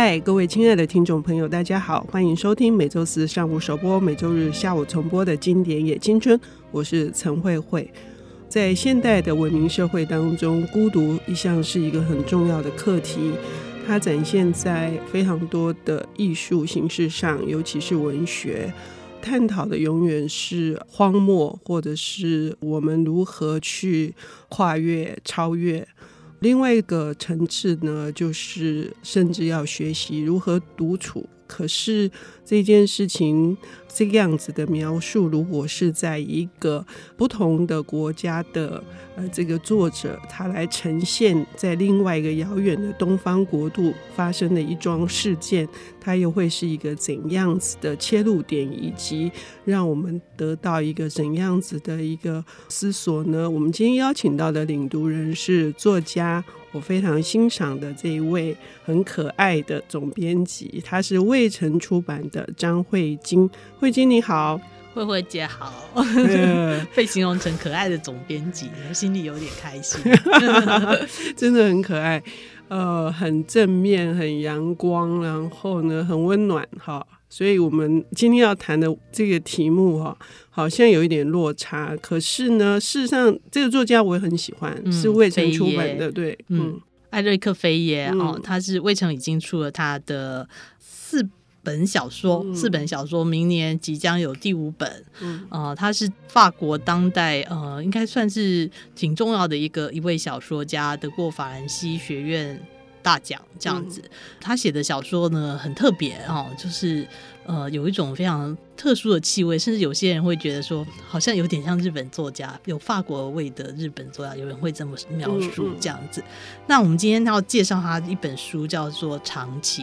嗨，各位亲爱的听众朋友，大家好，欢迎收听每周四上午首播、每周日下午重播的经典也青春。我是陈慧慧。在现代的文明社会当中，孤独一向是一个很重要的课题，它展现在非常多的艺术形式上，尤其是文学，探讨的永远是荒漠，或者是我们如何去跨越、超越。另外一个层次呢，就是甚至要学习如何独处。可是这件事情这个样子的描述，如果是在一个不同的国家的呃这个作者他来呈现，在另外一个遥远的东方国度发生的一桩事件，它又会是一个怎样子的切入点，以及让我们得到一个怎样子的一个思索呢？我们今天邀请到的领读人是作家。我非常欣赏的这一位很可爱的总编辑，他是未城出版的张慧晶。慧晶你好，慧慧姐好。被形容成可爱的总编辑，我心里有点开心 真的很可爱。呃，很正面，很阳光，然后呢，很温暖，哈。所以我们今天要谈的这个题目哈，好像有一点落差。可是呢，事实上这个作家我也很喜欢，嗯、是未曾出版的，对，嗯，艾瑞克·菲耶哦，他是未曾已经出了他的四本小说，嗯、四本小说，明年即将有第五本。嗯，呃，他是法国当代呃，应该算是挺重要的一个一位小说家，得过法兰西学院。大奖这样子，他写的小说呢很特别哦，就是呃有一种非常特殊的气味，甚至有些人会觉得说，好像有点像日本作家，有法国味的日本作家，有人会这么描述这样子。那我们今天要介绍他一本书，叫做《长崎》。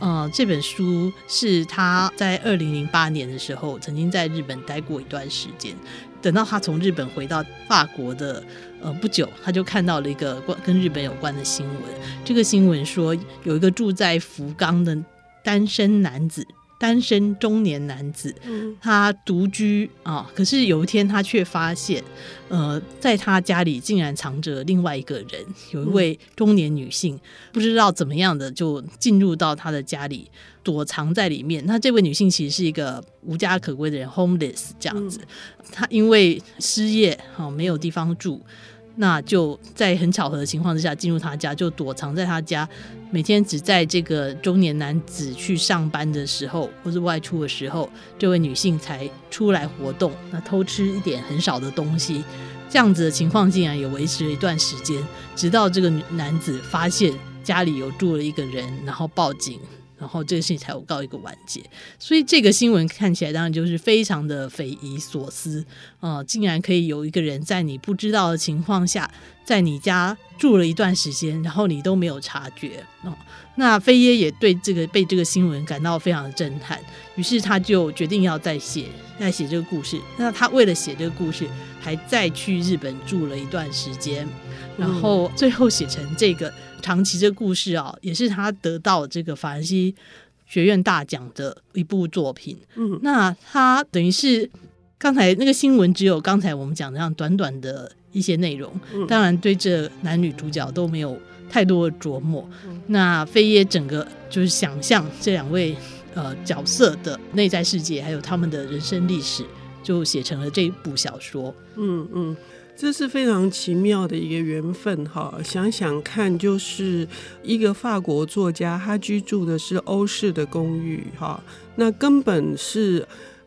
呃，这本书是他在二零零八年的时候曾经在日本待过一段时间。等到他从日本回到法国的呃不久，他就看到了一个关跟日本有关的新闻。这个新闻说，有一个住在福冈的单身男子，单身中年男子，他独居啊。可是有一天，他却发现，呃，在他家里竟然藏着另外一个人，有一位中年女性，不知道怎么样的就进入到他的家里。躲藏在里面。那这位女性其实是一个无家可归的人，homeless 这样子。她因为失业，哈，没有地方住，那就在很巧合的情况之下进入他家，就躲藏在他家。每天只在这个中年男子去上班的时候，或是外出的时候，这位女性才出来活动，那偷吃一点很少的东西。这样子的情况竟然也维持了一段时间，直到这个男子发现家里有住了一个人，然后报警。然后这个事情才有告一个完结，所以这个新闻看起来当然就是非常的匪夷所思啊、呃！竟然可以有一个人在你不知道的情况下，在你家住了一段时间，然后你都没有察觉哦。那飞耶也对这个被这个新闻感到非常的震撼，于是他就决定要再写再写这个故事。那他为了写这个故事，还再去日本住了一段时间，然后最后写成这个。长崎这个故事啊，也是他得到这个法兰西学院大奖的一部作品。嗯，那他等于是刚才那个新闻只有刚才我们讲的这样短短的一些内容，嗯、当然对这男女主角都没有太多的琢磨。嗯、那飞耶整个就是想象这两位呃角色的内在世界，还有他们的人生历史，就写成了这部小说。嗯嗯。这是非常奇妙的一个缘分哈！想想看，就是一个法国作家，他居住的是欧式的公寓哈，那根本是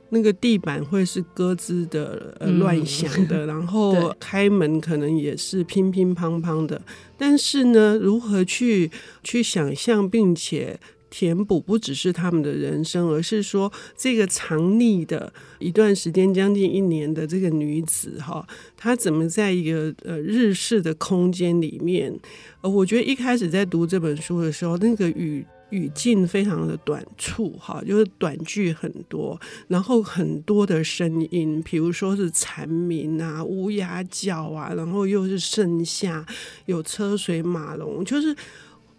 那个地板会是咯吱的、呃、乱响的，然后开门可能也是乒乒乓乓的。但是呢，如何去去想象并且填补不只是他们的人生，而是说这个藏匿的一段时间，将近一年的这个女子哈，她怎么在一个呃日式的空间里面？呃，我觉得一开始在读这本书的时候，那个语语境非常的短促哈，就是短句很多，然后很多的声音，比如说是蝉鸣啊、乌鸦叫啊，然后又是盛夏，有车水马龙，就是。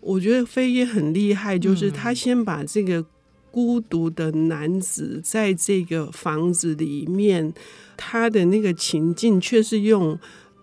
我觉得飞耶很厉害，就是他先把这个孤独的男子在这个房子里面，他的那个情境却是用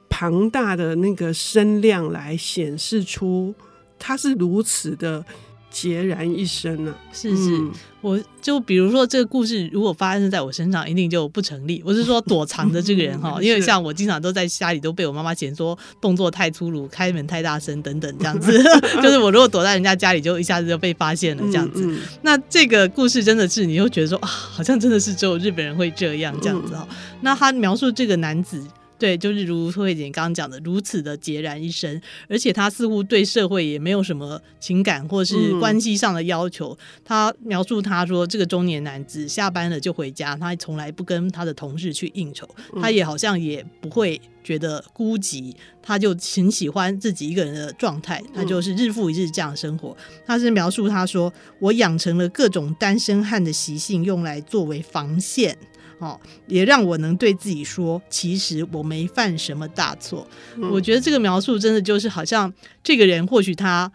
庞大的那个声量来显示出他是如此的孑然一身啊！是是，嗯、我就比如说这个故事如果发生在我身上，一定就不成立。我是说躲藏的这个人哈，因为像我经常都在家里都被我妈妈嫌说动作太粗鲁、开门太大声等等这样子。就是我如果躲在人家家里，就一下子就被发现了这样子。嗯嗯、那这个故事真的是你又觉得说啊，好像真的是只有日本人会这样这样子哈。嗯、那他描述这个男子。对，就是如慧姐刚刚讲的，如此的孑然一身，而且他似乎对社会也没有什么情感或是关系上的要求。嗯、他描述他说，这个中年男子下班了就回家，他从来不跟他的同事去应酬，他也好像也不会觉得孤寂，他就挺喜欢自己一个人的状态，他就是日复一日这样生活。他是描述他说，我养成了各种单身汉的习性，用来作为防线。哦，也让我能对自己说，其实我没犯什么大错。嗯、我觉得这个描述真的就是好像这个人或许他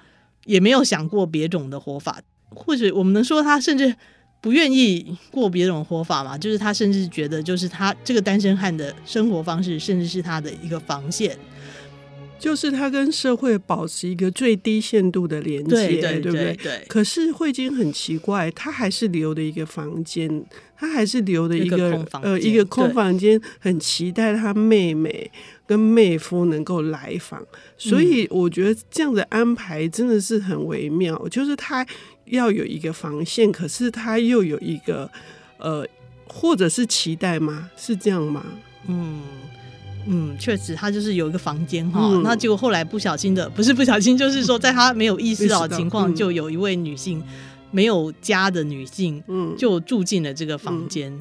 也没有想过别种的活法，或者我们能说他甚至不愿意过别种活法嘛？就是他甚至觉得，就是他这个单身汉的生活方式，甚至是他的一个防线。就是他跟社会保持一个最低限度的连接，对，对，对，对不对？对。可是慧晶很奇怪，他还是留的一个房间，他还是留的一个，呃一个空房间，很期待他妹妹跟妹夫能够来访。所以我觉得这样的安排真的是很微妙，嗯、就是他要有一个防线，可是他又有一个呃，或者是期待吗？是这样吗？嗯。嗯，确实，他就是有一个房间哈，嗯、那结果后来不小心的，不是不小心，就是说，在他没有意识到的情况，就有一位女性，嗯、没有家的女性，嗯，就住进了这个房间，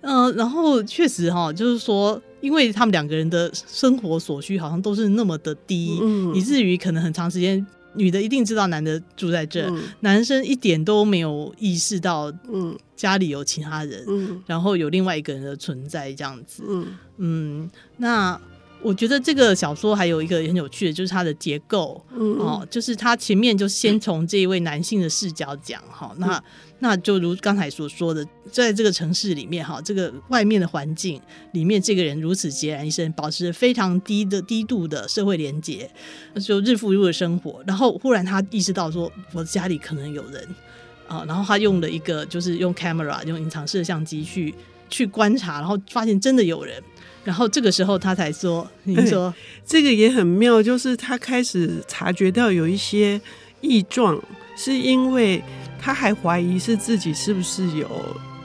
嗯、呃，然后确实哈，就是说，因为他们两个人的生活所需好像都是那么的低，嗯、以至于可能很长时间。女的一定知道男的住在这，嗯、男生一点都没有意识到，嗯，家里有其他人，嗯、然后有另外一个人的存在这样子，嗯，嗯，那我觉得这个小说还有一个很有趣的，就是它的结构，嗯、哦，就是它前面就先从这一位男性的视角讲，哈、嗯，那。那就如刚才所说的，在这个城市里面哈，这个外面的环境里面，这个人如此孑然一身，保持着非常低的低度的社会连接，就日复一日的生活。然后忽然他意识到说，我家里可能有人啊，然后他用了一个就是用 camera 用隐藏摄像机去去观察，然后发现真的有人。然后这个时候他才说：“你说、欸、这个也很妙，就是他开始察觉到有一些异状，是因为。”他还怀疑是自己是不是有，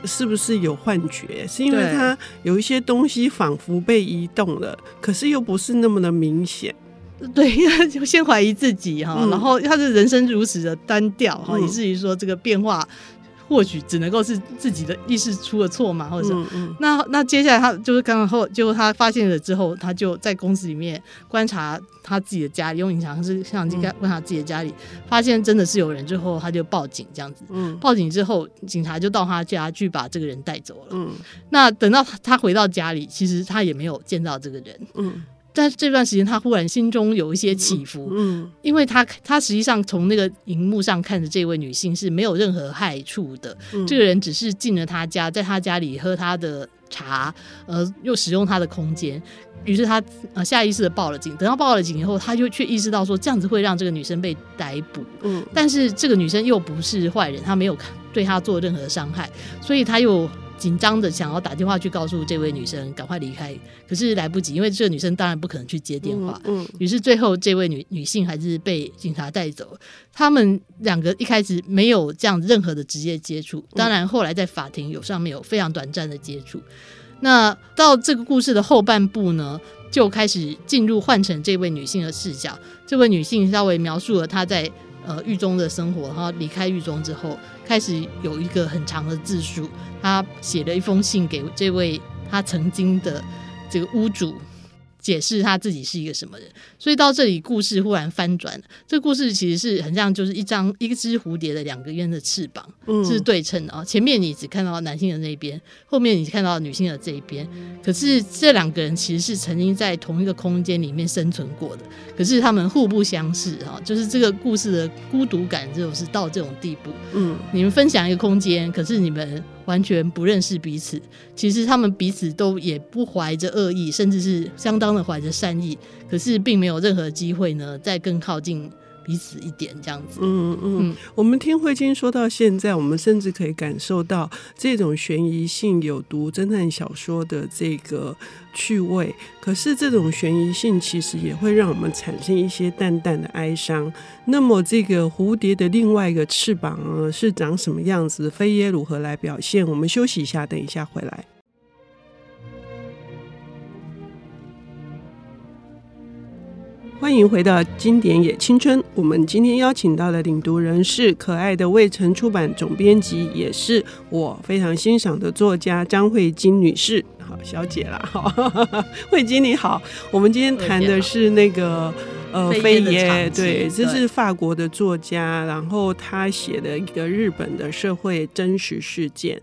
是不是有幻觉？是因为他有一些东西仿佛被移动了，可是又不是那么的明显。对，就先怀疑自己哈，嗯、然后他的人生如此的单调哈，嗯、以至于说这个变化。或许只能够是自己的意识出了错嘛，或者是、嗯嗯、那那接下来他就是刚刚后，结果他发现了之后，他就在公司里面观察他自己的家里，用隐藏式摄像机观察自己的家里，发现真的是有人之后，他就报警这样子。嗯，报警之后，警察就到他家去把这个人带走了。嗯，那等到他回到家里，其实他也没有见到这个人。嗯。在这段时间，他忽然心中有一些起伏，嗯，嗯，因为他他实际上从那个荧幕上看着这位女性是没有任何害处的，嗯、这个人只是进了他家，在他家里喝他的茶，呃，又使用他的空间，于是他呃下意识的报了警。等到报了警以后，他就却意识到说这样子会让这个女生被逮捕，嗯，但是这个女生又不是坏人，她没有对他做任何伤害，所以他又。紧张的想要打电话去告诉这位女生赶快离开，可是来不及，因为这个女生当然不可能去接电话。嗯，于、嗯、是最后这位女女性还是被警察带走。他们两个一开始没有这样任何的职业接触，当然后来在法庭有上面有非常短暂的接触。那到这个故事的后半部呢，就开始进入换成这位女性的视角。这位女性稍微描述了她在。呃，狱中的生活，然后离开狱中之后，开始有一个很长的自述。他写了一封信给这位他曾经的这个屋主。解释他自己是一个什么人，所以到这里故事忽然翻转了。这个故事其实是很像，就是一张一只蝴蝶的两个边的翅膀，嗯、是对称的啊。前面你只看到男性的那一边，后面你看到女性的这一边。可是这两个人其实是曾经在同一个空间里面生存过的，可是他们互不相识啊。就是这个故事的孤独感，就是到这种地步。嗯，你们分享一个空间，可是你们。完全不认识彼此，其实他们彼此都也不怀着恶意，甚至是相当的怀着善意，可是并没有任何机会呢，再更靠近彼此一点这样子。嗯嗯，嗯，我们听慧晶说到现在，我们甚至可以感受到这种悬疑性有读侦探小说的这个趣味。可是这种悬疑性其实也会让我们产生一些淡淡的哀伤。那么这个蝴蝶的另外一个翅膀呢，是长什么样子？飞耶如何来表现？我们休息一下，等一下回来。欢迎回到经典也青春。我们今天邀请到的领读人是可爱的未城出版总编辑，也是我非常欣赏的作家张慧晶女士。好，小姐啦，好，慧晶你好。我们今天谈的是那个呃，飞爷，对，这是法国的作家，然后他写的一个日本的社会真实事件，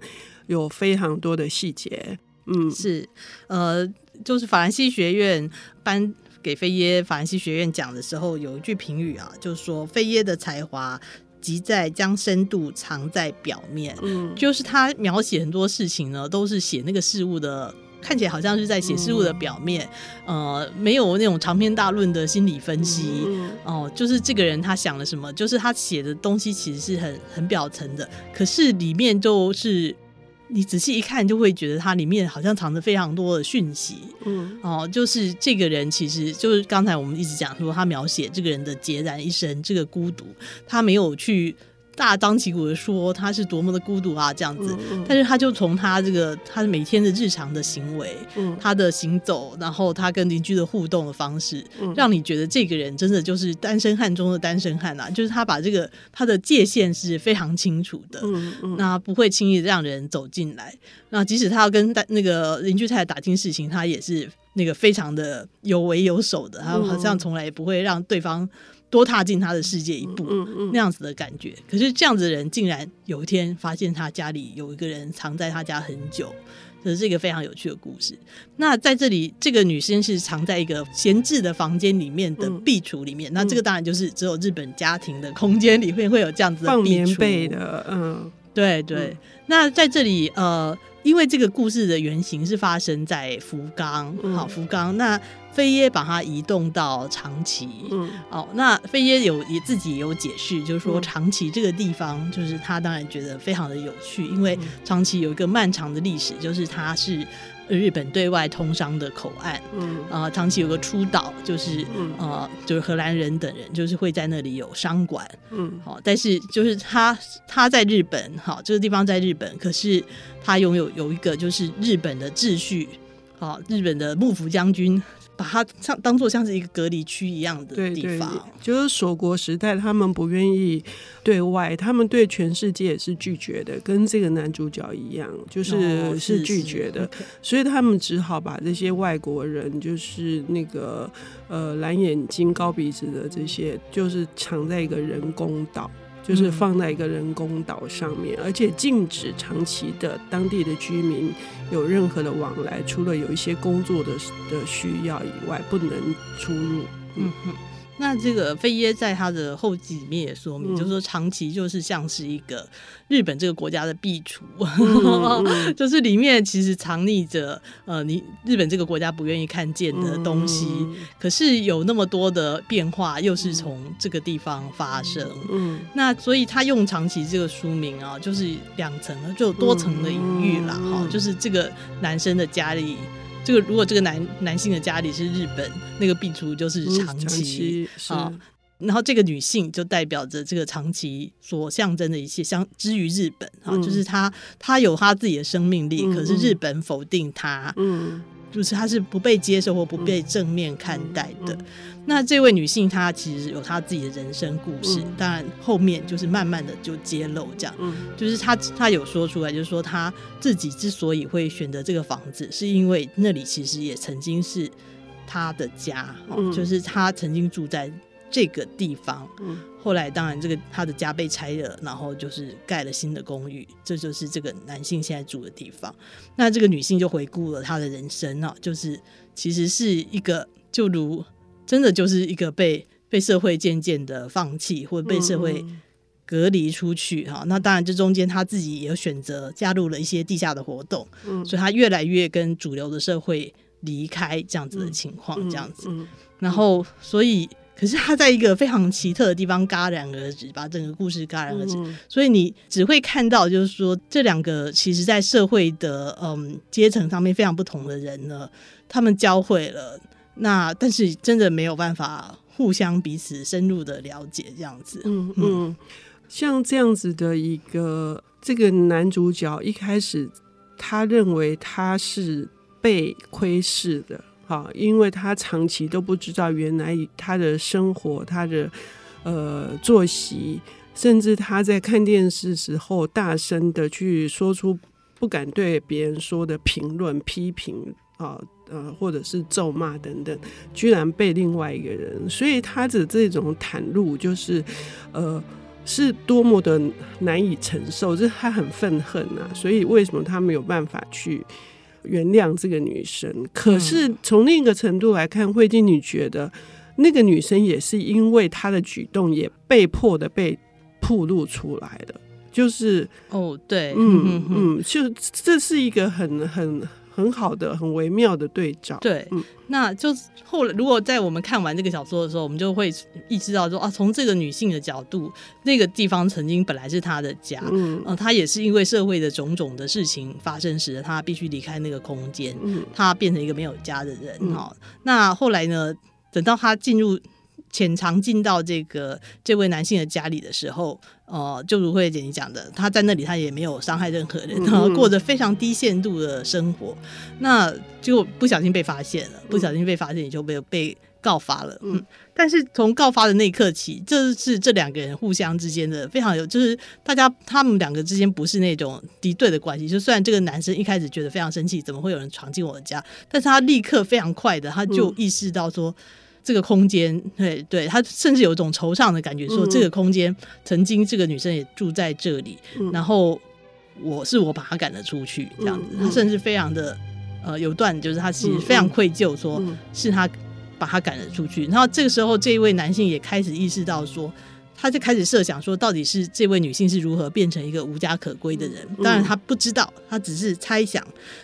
有非常多的细节。嗯，是，呃，就是法兰西学院颁。给菲耶法兰西学院讲的时候，有一句评语啊，就是说菲耶的才华即在将深度藏在表面，嗯，就是他描写很多事情呢，都是写那个事物的，看起来好像是在写事物的表面，嗯、呃，没有那种长篇大论的心理分析，哦、嗯呃，就是这个人他想了什么，就是他写的东西其实是很很表层的，可是里面就是。你仔细一看，就会觉得它里面好像藏着非常多的讯息。嗯，哦，就是这个人其实就是刚才我们一直讲说，他描写这个人的孑然一身，这个孤独，他没有去。大张旗鼓的说他是多么的孤独啊，这样子，嗯嗯、但是他就从他这个他每天的日常的行为，嗯、他的行走，然后他跟邻居的互动的方式，嗯、让你觉得这个人真的就是单身汉中的单身汉啊，就是他把这个他的界限是非常清楚的，那不会轻易让人走进来，那即使他要跟那个邻居太太打听事情，他也是那个非常的有为有守的，他好像从来也不会让对方。多踏进他的世界一步，嗯嗯、那样子的感觉。可是这样子的人，竟然有一天发现他家里有一个人藏在他家很久，这是一个非常有趣的故事。那在这里，这个女生是藏在一个闲置的房间里面的壁橱里面。嗯、那这个当然就是只有日本家庭的空间里面会有这样子的壁橱，放棉被的。嗯，对对。嗯、那在这里，呃。因为这个故事的原型是发生在福冈，嗯、好，福冈。那飞耶把它移动到长崎，嗯，哦，那飞耶有也自己有解释，就是说长崎这个地方，就是他当然觉得非常的有趣，因为长崎有一个漫长的历史，就是它是。日本对外通商的口岸，嗯，啊，长崎有个出岛，就是，嗯，呃，就是荷兰人等人，就是会在那里有商馆，嗯，好，但是就是他他在日本，好，这个地方在日本，可是他拥有有一个就是日本的秩序，好，日本的幕府将军。把它像当做像是一个隔离区一样的地方，对对，就是锁国时代，他们不愿意对外，他们对全世界也是拒绝的，跟这个男主角一样，就是是拒绝的，哦、是是所以他们只好把这些外国人，就是那个呃蓝眼睛、高鼻子的这些，就是藏在一个人工岛。就是放在一个人工岛上面，而且禁止长期的当地的居民有任何的往来，除了有一些工作的的需要以外，不能出入。嗯哼。那这个飞耶在他的后记里面也说明，嗯、就是说长崎就是像是一个日本这个国家的壁橱，就是里面其实藏匿着呃你日本这个国家不愿意看见的东西，嗯、可是有那么多的变化又是从这个地方发生。嗯，那所以他用长崎这个书名啊，就是两层就有多层的隐喻啦。哈、嗯，就是这个男生的家里。这个如果这个男男性的家里是日本，那个壁橱就是长崎啊，然后这个女性就代表着这个长崎所象征的一切，相之于日本啊，嗯、就是她她有她自己的生命力，嗯、可是日本否定她，嗯，就是他是不被接受或不被正面看待的。那这位女性她其实有她自己的人生故事，嗯、当然后面就是慢慢的就揭露这样，嗯、就是她她有说出来，就是说她自己之所以会选择这个房子，是因为那里其实也曾经是她的家，嗯、就是她曾经住在这个地方，嗯、后来当然这个他的家被拆了，然后就是盖了新的公寓，这就是这个男性现在住的地方。那这个女性就回顾了她的人生啊，就是其实是一个就如。真的就是一个被被社会渐渐的放弃，或者被社会隔离出去哈。嗯、那当然，这中间他自己也有选择加入了一些地下的活动，嗯、所以他越来越跟主流的社会离开这样子的情况，这样子。嗯嗯嗯、然后，所以可是他在一个非常奇特的地方戛然而止，把整个故事戛然而止。嗯、所以你只会看到，就是说这两个其实在社会的嗯阶层上面非常不同的人呢，他们交汇了。那但是真的没有办法互相彼此深入的了解，这样子。嗯嗯，像这样子的一个这个男主角，一开始他认为他是被窥视的。好，因为他长期都不知道，原来他的生活、他的呃作息，甚至他在看电视时候大声的去说出不敢对别人说的评论、批评啊呃，或者是咒骂等等，居然被另外一个人，所以他的这种袒露，就是呃是多么的难以承受，就是他很愤恨啊，所以为什么他没有办法去？原谅这个女生，可是从另一个程度来看，慧静，你觉得那个女生也是因为她的举动，也被迫的被暴露出来的，就是哦，对，嗯嗯嗯，就这是一个很很。很好的，很微妙的对照。对，嗯，那就后来，如果在我们看完这个小说的时候，我们就会意识到说啊，从这个女性的角度，那个地方曾经本来是她的家，嗯，呃，她也是因为社会的种种的事情发生时，她必须离开那个空间，嗯，她变成一个没有家的人，哈，嗯。那后来呢，等到她进入。潜藏进到这个这位男性的家里的时候，呃，就如慧姐你讲的，他在那里他也没有伤害任何人，然后过着非常低限度的生活，那结果不小心被发现了，不小心被发现，你就被被告发了。嗯，但是从告发的那一刻起，这是这两个人互相之间的非常有，就是大家他们两个之间不是那种敌对的关系。就虽然这个男生一开始觉得非常生气，怎么会有人闯进我的家，但是他立刻非常快的他就意识到说。这个空间，对对，他甚至有一种惆怅的感觉，说这个空间曾经这个女生也住在这里，嗯、然后我是我把她赶了出去，这样子，他甚至非常的呃有段就是他其实非常愧疚，说是他把她赶了出去，然后这个时候这一位男性也开始意识到说。他就开始设想说，到底是这位女性是如何变成一个无家可归的人？当然他不知道，他只是猜想，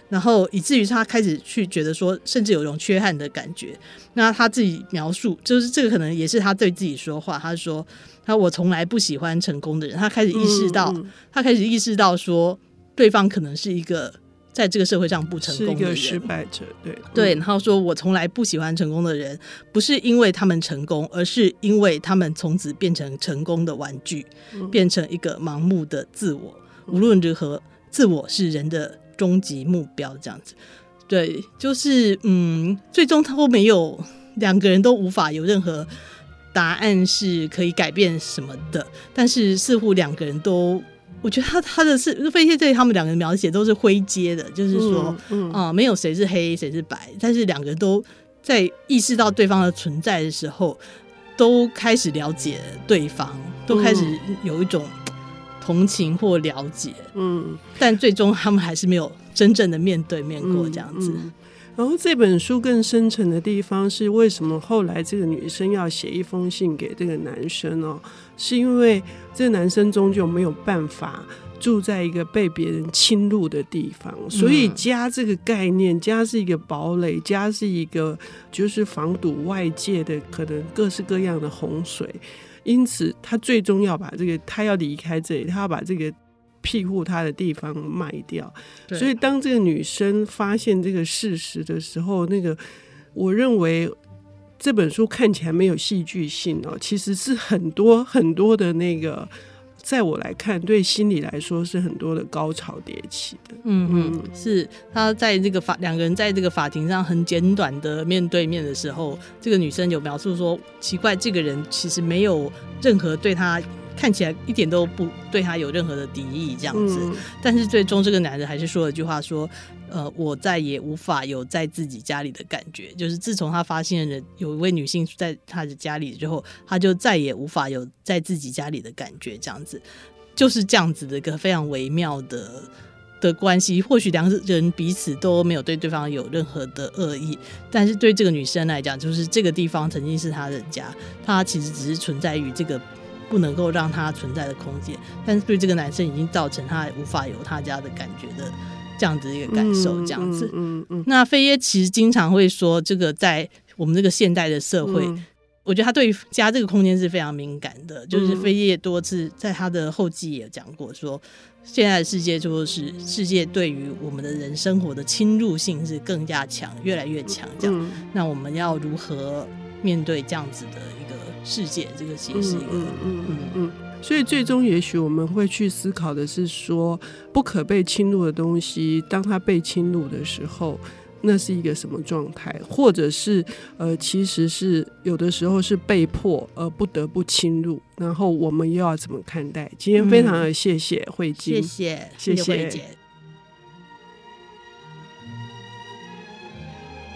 然后以至于他开始去觉得说，甚至有一种缺憾的感觉。那他自己描述，就是这个可能也是他对自己说话。他说：“他我从来不喜欢成功的人。”他开始意识到，他开始意识到说，对方可能是一个。在这个社会上不成功的人，是一个失败者，对对。然后说，我从来不喜欢成功的人，不是因为他们成功，而是因为他们从此变成成功的玩具，嗯、变成一个盲目的自我。无论如何，自我是人的终极目标。这样子，对，就是嗯，最终他都没有两个人都无法有任何答案是可以改变什么的，但是似乎两个人都。我觉得他他的是费谢对他们两个人描写都是灰阶的，就是说，啊、嗯嗯。呃，没有谁是黑谁是白，但是两个人都在意识到对方的存在的时候，都开始了解对方，都开始有一种同情或了解，嗯，但最终他们还是没有真正的面对面过这样子。然后这本书更深层的地方是，为什么后来这个女生要写一封信给这个男生哦？是因为这个男生终究没有办法住在一个被别人侵入的地方，所以家这个概念，家是一个堡垒，家是一个就是防堵外界的可能各式各样的洪水，因此他最终要把这个，他要离开这里，他要把这个。庇护他的地方卖掉，所以当这个女生发现这个事实的时候，那个我认为这本书看起来没有戏剧性哦，其实是很多很多的那个，在我来看，对心理来说是很多的高潮迭起的。嗯嗯，是他在这个法两个人在这个法庭上很简短的面对面的时候，这个女生有描述说，奇怪，这个人其实没有任何对他。看起来一点都不对他有任何的敌意，这样子，嗯、但是最终这个男人还是说了句话，说：“呃，我再也无法有在自己家里的感觉。就是自从他发现了有一位女性在他的家里之后，他就再也无法有在自己家里的感觉。这样子，就是这样子的一个非常微妙的的关系。或许两人彼此都没有对对方有任何的恶意，但是对这个女生来讲，就是这个地方曾经是她的家，她其实只是存在于这个。”不能够让他存在的空间，但是对这个男生已经造成他无法有他家的感觉的这样子一个感受，这样子。嗯嗯。那费耶其实经常会说，这个在我们这个现代的社会，我觉得他对于家这个空间是非常敏感的。就是菲叶多次在他的后记也讲过说，说现在的世界就是世界对于我们的人生活的侵入性是更加强，越来越强。这样，嗯、那我们要如何面对这样子的一个世界？这个其实是一个嗯嗯嗯。嗯所以最终，也许我们会去思考的是说，不可被侵入的东西，当它被侵入的时候，那是一个什么状态？或者是呃，其实是有的时候是被迫而不得不侵入，然后我们又要怎么看待？今天非常的谢谢惠金，谢谢谢谢慧姐。